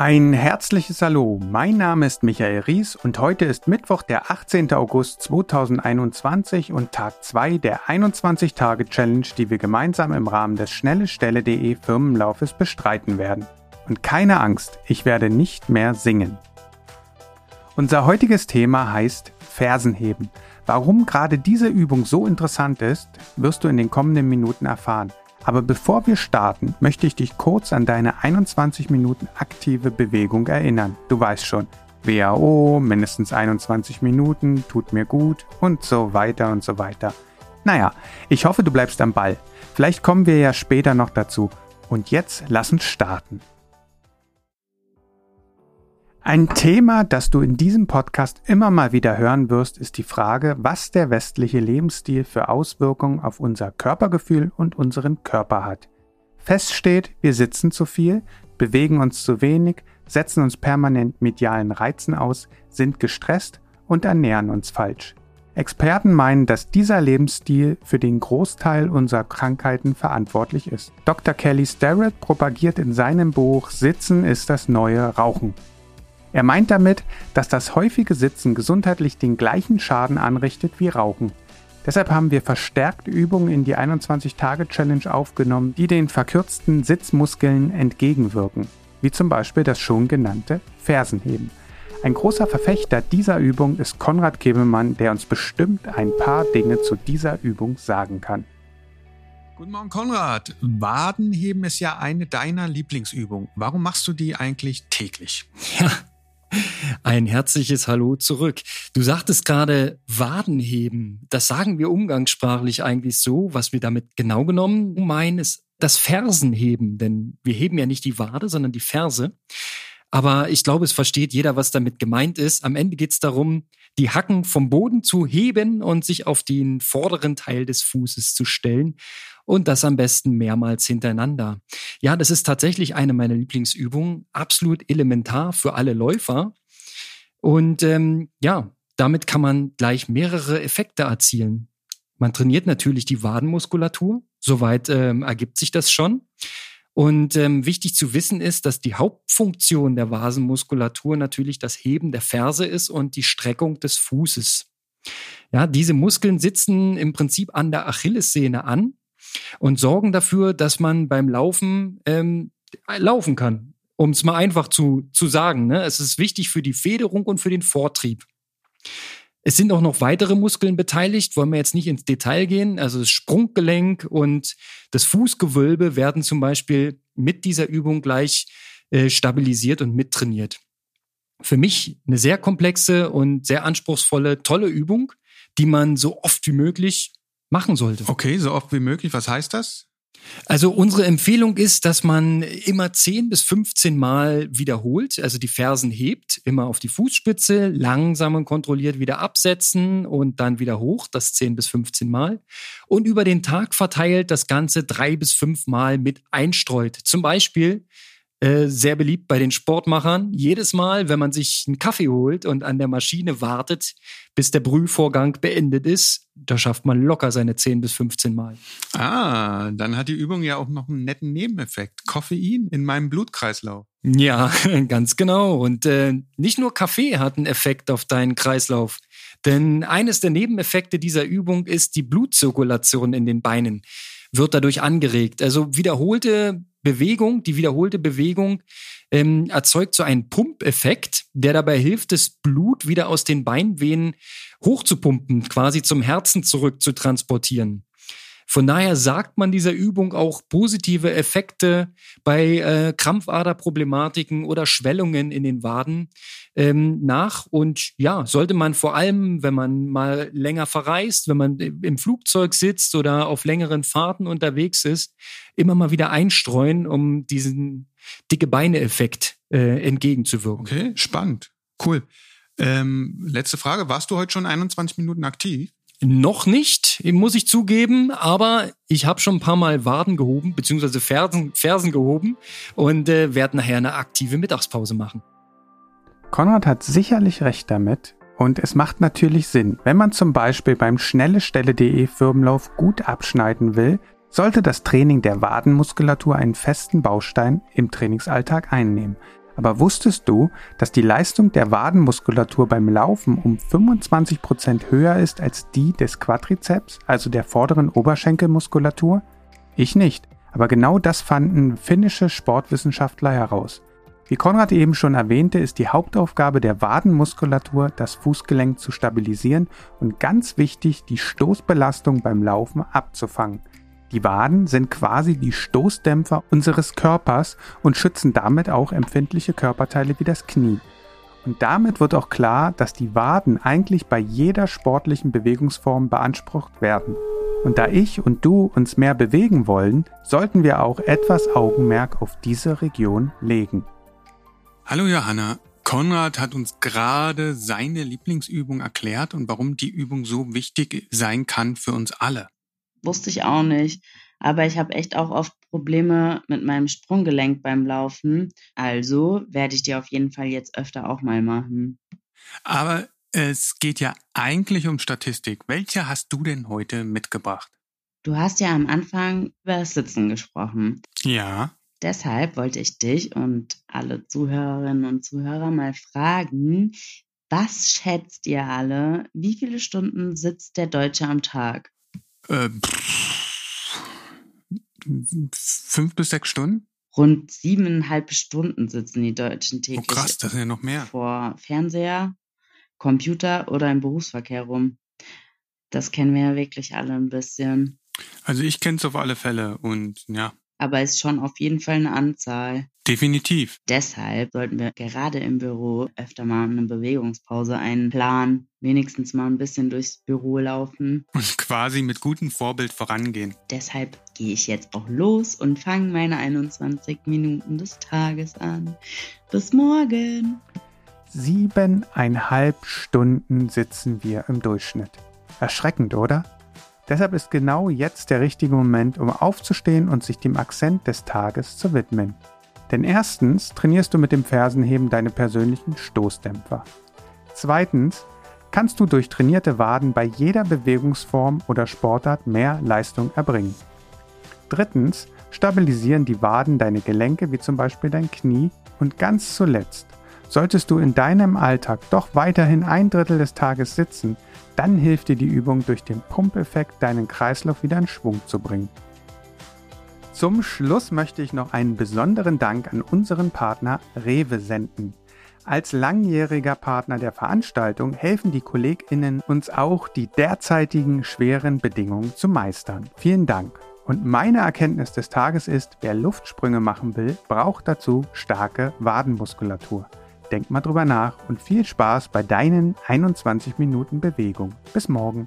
Ein herzliches Hallo, mein Name ist Michael Ries und heute ist Mittwoch, der 18. August 2021 und Tag 2 der 21-Tage-Challenge, die wir gemeinsam im Rahmen des schnellestelle.de Firmenlaufes bestreiten werden. Und keine Angst, ich werde nicht mehr singen. Unser heutiges Thema heißt Fersenheben. Warum gerade diese Übung so interessant ist, wirst du in den kommenden Minuten erfahren. Aber bevor wir starten, möchte ich dich kurz an deine 21 Minuten aktive Bewegung erinnern. Du weißt schon, WHO, mindestens 21 Minuten, tut mir gut und so weiter und so weiter. Naja, ich hoffe, du bleibst am Ball. Vielleicht kommen wir ja später noch dazu. Und jetzt lass uns starten. Ein Thema, das du in diesem Podcast immer mal wieder hören wirst, ist die Frage, was der westliche Lebensstil für Auswirkungen auf unser Körpergefühl und unseren Körper hat. Fest steht, wir sitzen zu viel, bewegen uns zu wenig, setzen uns permanent medialen Reizen aus, sind gestresst und ernähren uns falsch. Experten meinen, dass dieser Lebensstil für den Großteil unserer Krankheiten verantwortlich ist. Dr. Kelly Starrett propagiert in seinem Buch Sitzen ist das neue Rauchen. Er meint damit, dass das häufige Sitzen gesundheitlich den gleichen Schaden anrichtet wie Rauchen. Deshalb haben wir verstärkt Übungen in die 21-Tage-Challenge aufgenommen, die den verkürzten Sitzmuskeln entgegenwirken, wie zum Beispiel das schon genannte Fersenheben. Ein großer Verfechter dieser Übung ist Konrad Kebemann, der uns bestimmt ein paar Dinge zu dieser Übung sagen kann. Guten Morgen, Konrad. Wadenheben ist ja eine deiner Lieblingsübungen. Warum machst du die eigentlich täglich? Ja, ein herzliches Hallo zurück. Du sagtest gerade Wadenheben. Das sagen wir umgangssprachlich eigentlich so. Was wir damit genau genommen meinen, ist das Fersenheben. Denn wir heben ja nicht die Wade, sondern die Ferse. Aber ich glaube, es versteht jeder, was damit gemeint ist. Am Ende geht es darum, die Hacken vom Boden zu heben und sich auf den vorderen Teil des Fußes zu stellen und das am besten mehrmals hintereinander. Ja, das ist tatsächlich eine meiner Lieblingsübungen, absolut elementar für alle Läufer. Und ähm, ja, damit kann man gleich mehrere Effekte erzielen. Man trainiert natürlich die Wadenmuskulatur, soweit ähm, ergibt sich das schon. Und ähm, wichtig zu wissen ist, dass die Hauptfunktion der Vasenmuskulatur natürlich das Heben der Ferse ist und die Streckung des Fußes. Ja, diese Muskeln sitzen im Prinzip an der Achillessehne an und sorgen dafür, dass man beim Laufen ähm, laufen kann. Um es mal einfach zu, zu sagen. Ne? Es ist wichtig für die Federung und für den Vortrieb. Es sind auch noch weitere Muskeln beteiligt, wollen wir jetzt nicht ins Detail gehen. Also das Sprunggelenk und das Fußgewölbe werden zum Beispiel mit dieser Übung gleich äh, stabilisiert und mittrainiert. Für mich eine sehr komplexe und sehr anspruchsvolle, tolle Übung, die man so oft wie möglich machen sollte. Okay, so oft wie möglich. Was heißt das? Also unsere Empfehlung ist, dass man immer 10 bis 15 Mal wiederholt, also die Fersen hebt, immer auf die Fußspitze, langsam und kontrolliert wieder absetzen und dann wieder hoch, das 10 bis 15 Mal. Und über den Tag verteilt das Ganze drei bis fünf Mal mit einstreut. Zum Beispiel äh, sehr beliebt bei den Sportmachern. Jedes Mal, wenn man sich einen Kaffee holt und an der Maschine wartet, bis der Brühvorgang beendet ist, da schafft man locker seine 10 bis 15 Mal. Ah, dann hat die Übung ja auch noch einen netten Nebeneffekt. Koffein in meinem Blutkreislauf. Ja, ganz genau. Und äh, nicht nur Kaffee hat einen Effekt auf deinen Kreislauf. Denn eines der Nebeneffekte dieser Übung ist die Blutzirkulation in den Beinen wird dadurch angeregt. Also wiederholte Bewegung, die wiederholte Bewegung ähm, erzeugt so einen Pumpeffekt, der dabei hilft, das Blut wieder aus den Beinvenen hochzupumpen, quasi zum Herzen zurück zu transportieren. Von daher sagt man dieser Übung auch positive Effekte bei äh, Krampfaderproblematiken oder Schwellungen in den Waden ähm, nach. Und ja, sollte man vor allem, wenn man mal länger verreist, wenn man im Flugzeug sitzt oder auf längeren Fahrten unterwegs ist, immer mal wieder einstreuen, um diesen dicke Beine-Effekt äh, entgegenzuwirken. Okay, spannend. Cool. Ähm, letzte Frage. Warst du heute schon 21 Minuten aktiv? Noch nicht, muss ich zugeben, aber ich habe schon ein paar Mal Waden gehoben, beziehungsweise Fersen, Fersen gehoben und äh, werde nachher eine aktive Mittagspause machen. Konrad hat sicherlich recht damit und es macht natürlich Sinn. Wenn man zum Beispiel beim schnellestelle.de Firmenlauf gut abschneiden will, sollte das Training der Wadenmuskulatur einen festen Baustein im Trainingsalltag einnehmen. Aber wusstest du, dass die Leistung der Wadenmuskulatur beim Laufen um 25 Prozent höher ist als die des Quadrizeps, also der vorderen Oberschenkelmuskulatur? Ich nicht, aber genau das fanden finnische Sportwissenschaftler heraus. Wie Konrad eben schon erwähnte, ist die Hauptaufgabe der Wadenmuskulatur, das Fußgelenk zu stabilisieren und ganz wichtig, die Stoßbelastung beim Laufen abzufangen. Die Waden sind quasi die Stoßdämpfer unseres Körpers und schützen damit auch empfindliche Körperteile wie das Knie. Und damit wird auch klar, dass die Waden eigentlich bei jeder sportlichen Bewegungsform beansprucht werden. Und da ich und du uns mehr bewegen wollen, sollten wir auch etwas Augenmerk auf diese Region legen. Hallo Johanna, Konrad hat uns gerade seine Lieblingsübung erklärt und warum die Übung so wichtig sein kann für uns alle wusste ich auch nicht. Aber ich habe echt auch oft Probleme mit meinem Sprunggelenk beim Laufen. Also werde ich die auf jeden Fall jetzt öfter auch mal machen. Aber es geht ja eigentlich um Statistik. Welche hast du denn heute mitgebracht? Du hast ja am Anfang über das Sitzen gesprochen. Ja. Deshalb wollte ich dich und alle Zuhörerinnen und Zuhörer mal fragen, was schätzt ihr alle, wie viele Stunden sitzt der Deutsche am Tag? Äh, fünf bis sechs Stunden? Rund siebeneinhalb Stunden sitzen die Deutschen täglich. Oh krass, das sind ja noch mehr. Vor Fernseher, Computer oder im Berufsverkehr rum. Das kennen wir ja wirklich alle ein bisschen. Also ich kenne es auf alle Fälle und ja, aber ist schon auf jeden Fall eine Anzahl. Definitiv. Deshalb sollten wir gerade im Büro öfter mal eine Bewegungspause einplanen, wenigstens mal ein bisschen durchs Büro laufen. Und quasi mit gutem Vorbild vorangehen. Deshalb gehe ich jetzt auch los und fange meine 21 Minuten des Tages an. Bis morgen. Siebeneinhalb Stunden sitzen wir im Durchschnitt. Erschreckend, oder? Deshalb ist genau jetzt der richtige Moment, um aufzustehen und sich dem Akzent des Tages zu widmen. Denn erstens trainierst du mit dem Fersenheben deine persönlichen Stoßdämpfer. Zweitens kannst du durch trainierte Waden bei jeder Bewegungsform oder Sportart mehr Leistung erbringen. Drittens stabilisieren die Waden deine Gelenke wie zum Beispiel dein Knie und ganz zuletzt Solltest du in deinem Alltag doch weiterhin ein Drittel des Tages sitzen, dann hilft dir die Übung durch den Pumpeffekt, deinen Kreislauf wieder in Schwung zu bringen. Zum Schluss möchte ich noch einen besonderen Dank an unseren Partner Rewe senden. Als langjähriger Partner der Veranstaltung helfen die KollegInnen uns auch, die derzeitigen schweren Bedingungen zu meistern. Vielen Dank. Und meine Erkenntnis des Tages ist, wer Luftsprünge machen will, braucht dazu starke Wadenmuskulatur. Denk mal drüber nach und viel Spaß bei deinen 21 Minuten Bewegung. Bis morgen.